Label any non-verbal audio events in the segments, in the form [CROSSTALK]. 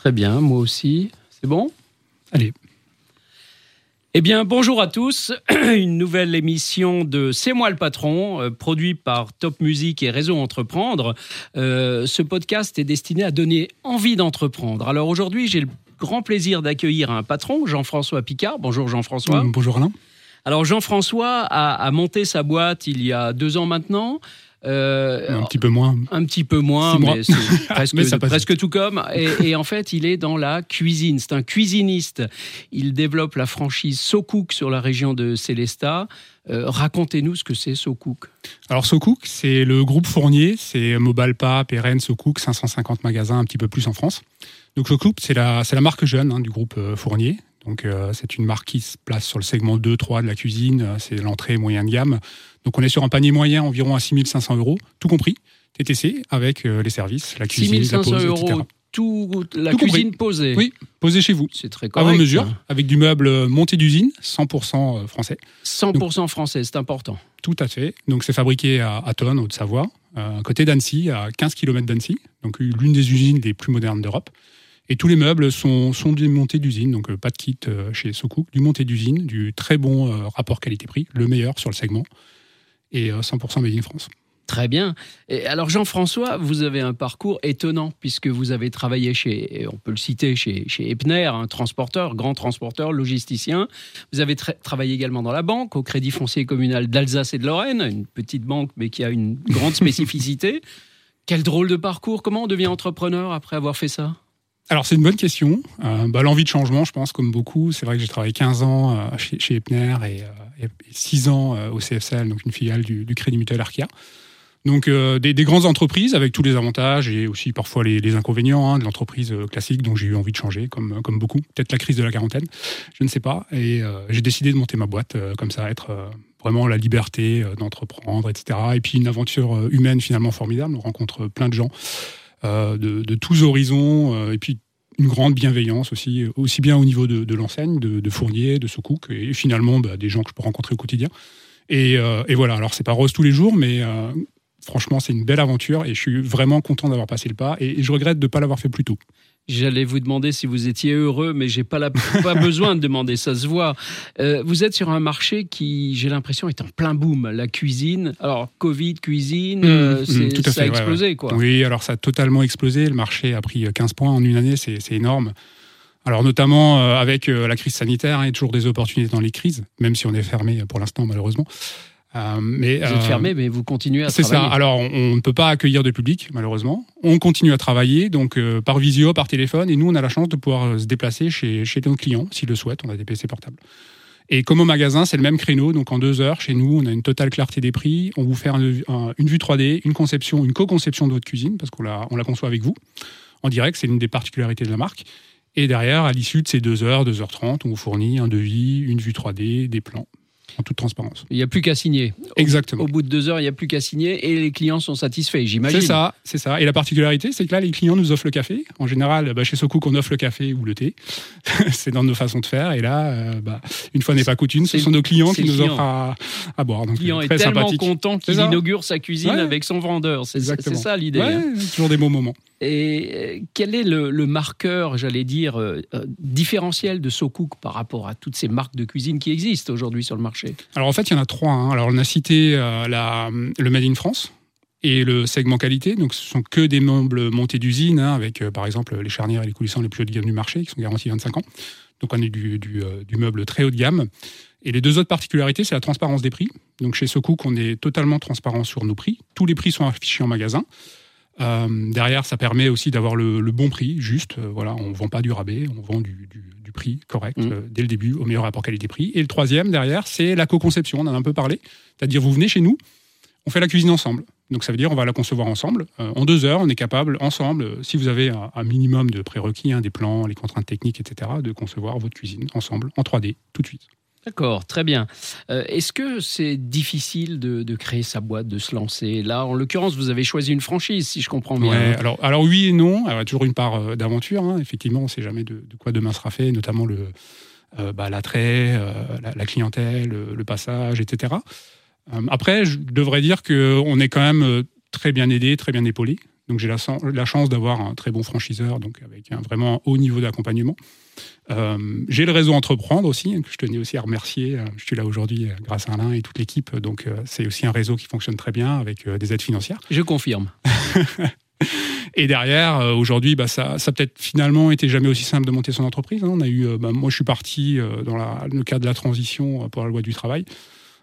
Très bien, moi aussi. C'est bon? Allez. Eh bien, bonjour à tous. [CLEARS THROAT] Une nouvelle émission de C'est moi le patron, euh, produit par Top Music et Réseau Entreprendre. Euh, ce podcast est destiné à donner envie d'entreprendre. Alors aujourd'hui, j'ai le grand plaisir d'accueillir un patron, Jean-François Picard. Bonjour Jean-François. Bonjour Alain. Alors Jean-François a, a monté sa boîte il y a deux ans maintenant. Euh, un petit peu moins. Un petit peu moins, mais c'est [LAUGHS] presque, presque tout comme. Et, et, en fait, il est dans la cuisine. C'est un cuisiniste. Il développe la franchise SoCook sur la région de Célestat. Euh, Racontez-nous ce que c'est SoCook. Alors SoCook, c'est le groupe Fournier. C'est Mobalpa, Pérenne, SoCook, 550 magasins, un petit peu plus en France. Donc SoCook, c'est la, la marque jeune hein, du groupe euh, Fournier. Donc euh, c'est une marque qui se place sur le segment 2-3 de la cuisine, euh, c'est l'entrée moyen de gamme. Donc on est sur un panier moyen environ à 6500 euros, tout compris, TTC, avec euh, les services, la cuisine, la pose, euros. etc. Tout, la cuisine posée. Oui, posée chez vous. C'est très correct. À vos mesures, avec du meuble monté d'usine, 100% français. 100% français, c'est important. Tout à fait. Donc c'est fabriqué à, à Tonne, Haute-Savoie, à côté d'Annecy, à 15 km d'Annecy, donc l'une des usines les plus modernes d'Europe. Et tous les meubles sont, sont du monté d'usine, donc euh, pas de kit euh, chez SoCook, du monté d'usine, du très bon euh, rapport qualité-prix, le meilleur sur le segment, et 100% made in France. Très bien. Et alors Jean-François, vous avez un parcours étonnant puisque vous avez travaillé chez, on peut le citer, chez, chez Epner, un transporteur, grand transporteur, logisticien. Vous avez travaillé également dans la banque, au Crédit foncier communal d'Alsace et de Lorraine, une petite banque mais qui a une grande spécificité. [LAUGHS] Quel drôle de parcours. Comment on devient entrepreneur après avoir fait ça? Alors c'est une bonne question. Euh, bah, L'envie de changement, je pense, comme beaucoup. C'est vrai que j'ai travaillé 15 ans euh, chez, Epner et, euh, et 6 ans euh, au CFCL, donc une filiale du, Crédit Mutuel Arkia. Donc des, des, grandes entreprises avec tous les avantages et aussi parfois les, inconvénients hein, de l'entreprise classique dont j'ai eu envie de changer, comme, comme beaucoup. Peut-être la crise de la quarantaine, je ne sais pas. Et j'ai décidé de monter ma boîte comme ça, être vraiment la liberté d'entreprendre, etc. Et puis une aventure humaine finalement formidable. On rencontre plein de gens de, de, tous horizons, euh, et puis une grande bienveillance aussi, aussi bien au niveau de, de l'enseigne, de, de, Fournier, de Soukouk, et finalement bah, des gens que je peux rencontrer au quotidien. Et, euh, et voilà, alors c'est pas rose tous les jours, mais euh, franchement c'est une belle aventure et je suis vraiment content d'avoir passé le pas et, et je regrette de ne pas l'avoir fait plus tôt. J'allais vous demander si vous étiez heureux, mais j'ai pas, la, pas [LAUGHS] besoin de demander, ça se voit. Euh, vous êtes sur un marché qui, j'ai l'impression, est en plein boom. La cuisine, alors Covid, cuisine, mmh, euh, mmh, ça fait, a explosé. Ouais, ouais. Quoi. Oui, alors ça a totalement explosé. Le marché a pris 15 points en une année, c'est énorme. Alors notamment euh, avec euh, la crise sanitaire, il y a toujours des opportunités dans les crises, même si on est fermé pour l'instant malheureusement. Euh, mais, vous êtes euh, fermé, mais vous continuez à travailler. C'est ça. Alors, on, ne peut pas accueillir de public, malheureusement. On continue à travailler, donc euh, par visio, par téléphone, et nous, on a la chance de pouvoir se déplacer chez, chez nos clients, s'ils le souhaitent. On a des PC portables. Et comme au magasin, c'est le même créneau. Donc, en deux heures, chez nous, on a une totale clarté des prix. On vous fait un, un, une vue 3D, une conception, une co-conception de votre cuisine, parce qu'on la, on la conçoit avec vous. En direct, c'est une des particularités de la marque. Et derrière, à l'issue de ces deux heures, 2h30, on vous fournit un devis, une vue 3D, des plans en toute transparence. Il n'y a plus qu'à signer. Exactement. Au, bout de deux heures, il n'y a plus qu'à signer et les clients sont satisfaits, j'imagine. C'est ça, c'est ça. Et la particularité, c'est que là, les clients nous offrent le café. En général, bah, chez Socook, on offre le café ou le thé. [LAUGHS] c'est dans nos façons de faire. Et là, euh, bah, une fois n'est pas coutume, ce sont nos clients qui nous client. offrent à, à, boire. Donc, le client est tellement content qu'il inaugure sa cuisine ouais. avec son vendeur. C'est ça l'idée. Ouais, hein. toujours des bons moments. Et euh, quel est le, marqueur, j'allais dire, euh, différentiel de SoCook par rapport à toutes ces marques de cuisine qui existent aujourd'hui sur le marché? Alors en fait, il y en a trois. Hein. Alors on a cité euh, le Made in France et le segment qualité. Donc ce sont que des meubles montés d'usine, hein, avec euh, par exemple les charnières et les coulissants les plus haut de gamme du marché, qui sont garantis 25 ans. Donc on est du, euh, du meuble très haut de gamme. Et les deux autres particularités, c'est la transparence des prix. Donc chez SoCook, on est totalement transparent sur nos prix. Tous les prix sont affichés en magasin. Euh, derrière, ça permet aussi d'avoir le, le, bon prix, juste. Euh, voilà, on vend pas du rabais, on vend du, du, du prix correct mmh. euh, dès le début, au meilleur rapport qualité-prix. Et le troisième, derrière, c'est la co-conception. On en a un peu parlé. C'est-à-dire, vous venez chez nous, on fait la cuisine ensemble. Donc ça veut dire on va la concevoir ensemble. En deux heures, on est capable ensemble, si vous avez un, un minimum de prérequis, hein, des plans, les contraintes techniques, etc., de concevoir votre cuisine ensemble en 3D tout de suite. D'accord, très bien. Euh, Est-ce que c'est difficile de, de, créer sa boîte, de se lancer Là, en l'occurrence, vous avez choisi une franchise, si je comprends bien. Ouais, alors, alors oui et non. Alors, toujours une part euh, d'aventure. Hein. Effectivement, on ne sait jamais de, de, quoi demain sera fait, notamment le euh, bah, l'attrait, euh, la, la, clientèle, le, le passage, etc. Après, je devrais dire qu'on est quand même très bien aidé, très bien épaulé. Donc j'ai la, la, chance d'avoir un très bon franchiseur, donc avec un vraiment haut niveau d'accompagnement. Euh, j'ai le réseau Entreprendre aussi, que je tenais aussi à remercier. Je suis là aujourd'hui grâce à Alain et toute l'équipe. Donc c'est aussi un réseau qui fonctionne très bien avec des aides financières. Je confirme. [LAUGHS] Et derrière, euh, aujourd'hui, bah, ça, ça peut-être finalement été jamais aussi simple de monter son entreprise. Hein. On a eu, euh, bah, moi, je suis parti euh, dans le cadre de la transition pour la loi du travail.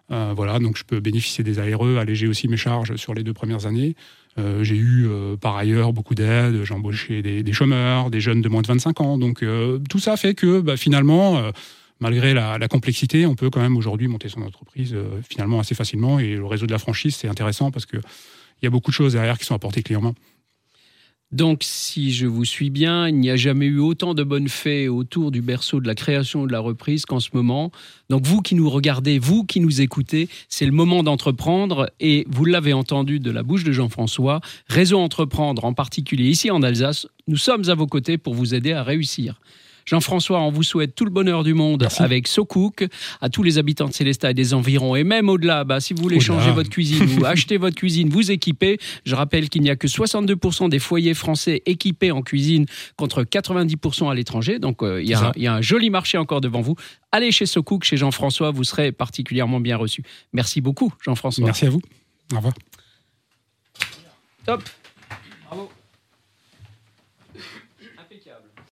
Voilà, donc je peux bénéficier des ARE, alléger aussi mes charges sur les deux premières années. j'ai eu par ailleurs beaucoup d'aides, j'ai embauché des, chômeurs, des jeunes de moins de 25 ans. Donc tout ça fait que bah, finalement, malgré la, la, complexité, on peut quand même aujourd'hui monter son entreprise finalement assez facilement. Et le réseau de la franchise, c'est intéressant parce qu'il y a beaucoup de choses derrière qui sont apportées clé en main. Donc, si je vous suis bien, il n'y a jamais eu autant de bonnes fées autour du berceau de la création de la reprise qu'en ce moment. Donc, vous qui nous regardez, vous qui nous écoutez, c'est le moment d'entreprendre. Et vous l'avez entendu de la bouche de Jean-François, Réseau Entreprendre, en particulier ici en Alsace, nous sommes à vos côtés pour vous aider à réussir. Jean-François, on vous souhaite tout le bonheur du monde avec SoCook, à tous les habitants de Célestat et des environs, et même au-delà, bah, si vous voulez changer votre cuisine ou acheter votre cuisine, vous équiper. Je rappelle qu'il n'y a que 62% des foyers français équipés en cuisine contre 90% à l'étranger. Donc euh, il y, a un joli marché encore devant vous. Allez chez SoCook, chez Jean-François, vous serez particulièrement bien reçu. Merci beaucoup, Jean-François. Merci à vous. Au revoir. Top.